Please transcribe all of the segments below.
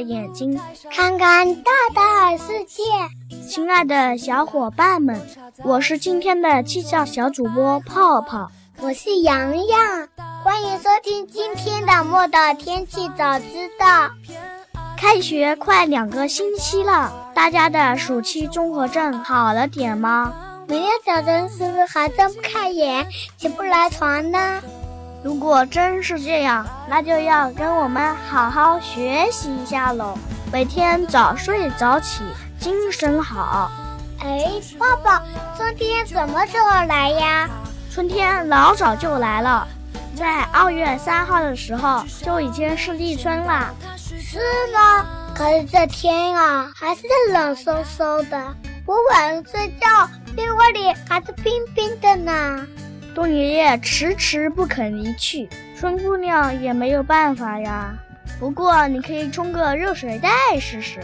眼睛，看看大大的世界。亲爱的小伙伴们，我是今天的气象小主播泡泡，我是洋洋，欢迎收听今天的莫道天气早知道。开学快两个星期了，大家的暑期综合症好了点吗？明天早晨是不是还睁不开眼，起不来床呢？如果真是这样，那就要跟我们好好学习一下喽。每天早睡早起，精神好。哎，爸爸，春天什么时候来呀？春天老早就来了，在二月三号的时候就已经是立春了。是吗？可是这天啊，还是冷飕飕的。我晚上睡觉，被窝里还是冰冰的呢。冬爷爷迟迟不肯离去，春姑娘也没有办法呀。不过你可以冲个热水袋试试。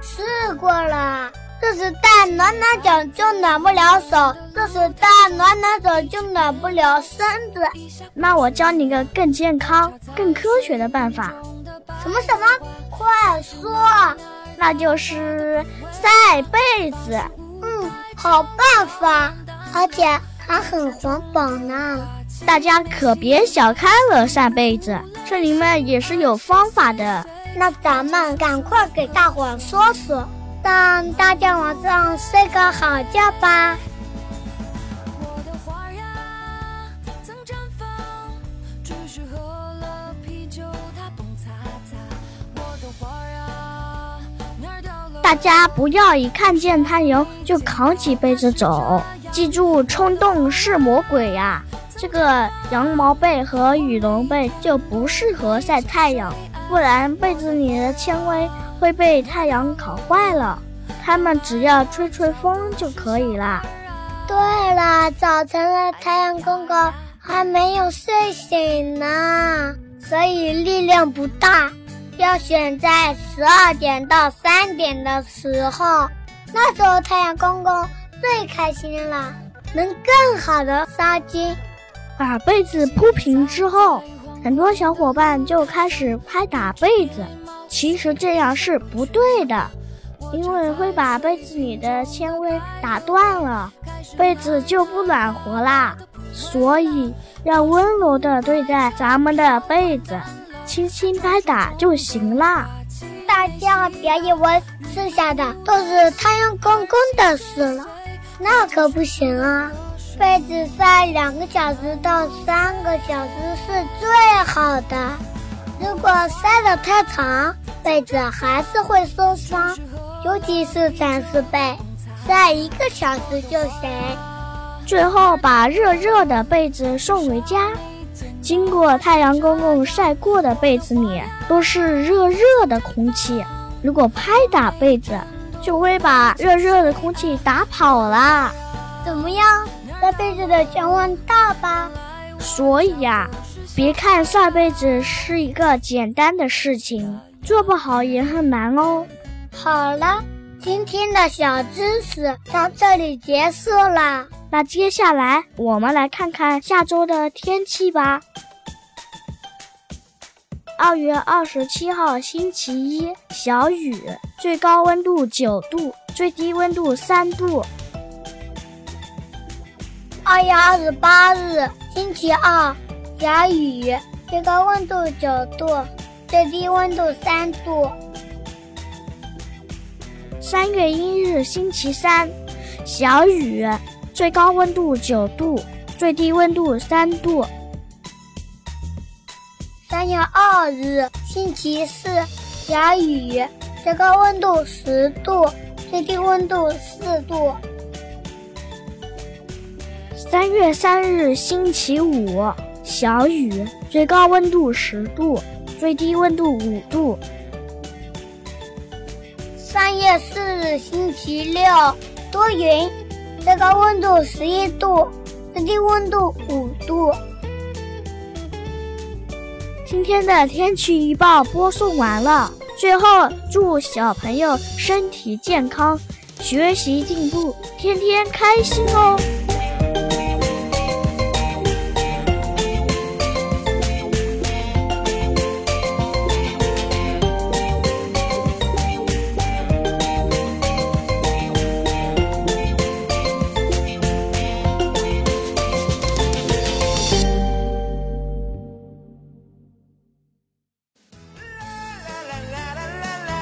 试过了，热水袋暖暖脚就暖不了手，热水袋暖暖手就暖不了身子。那我教你个更健康、更科学的办法。什么什么？快说！那就是晒被子。嗯，好办法，而且。还很环保呢，大家可别小看了晒被子，这里面也是有方法的。那咱们赶快给大伙说说，让大家晚上睡个好觉吧。大家不要一看见太阳就扛起被子走。记住，冲动是魔鬼呀！这个羊毛被和羽绒被就不适合晒太阳，不然被子里的纤维会被太阳烤坏了。它们只要吹吹风就可以啦。对了，早晨的太阳公公还没有睡醒呢，所以力量不大，要选在十二点到三点的时候，那时候太阳公公。最开心了，能更好的杀菌。把被子铺平之后，很多小伙伴就开始拍打被子。其实这样是不对的，因为会把被子里的纤维打断了，被子就不暖和啦。所以要温柔的对待咱们的被子，轻轻拍打就行啦。大家别以为剩下的都是太阳公公的事了。那可不行啊！被子晒两个小时到三个小时是最好的。如果晒得太长，被子还是会受伤，尤其是蚕丝被，晒一个小时就行。最后把热热的被子送回家，经过太阳公公晒过的被子里都是热热的空气。如果拍打被子，就会把热热的空气打跑了。怎么样，晒被子的希望大吧？所以呀，别看晒被子是一个简单的事情，做不好也很难哦。好了，今天的小知识到这里结束了。那接下来我们来看看下周的天气吧。二月二十七号，星期一，小雨，最高温度九度，最低温度三度。二月二十八日，星期二，小雨，最高温度九度，最低温度三度。三月一日，星期三，小雨，最高温度九度，最低温度三度。三月二日，星期四，小雨，最高温度十度，最低温度四度。三月三日，星期五，小雨，最高温度十度，最低温度五度。三月四日，星期六，多云，最高温度十一度，最低温度五度。今天的天气预报播送完了，最后祝小朋友身体健康，学习进步，天天开心哦！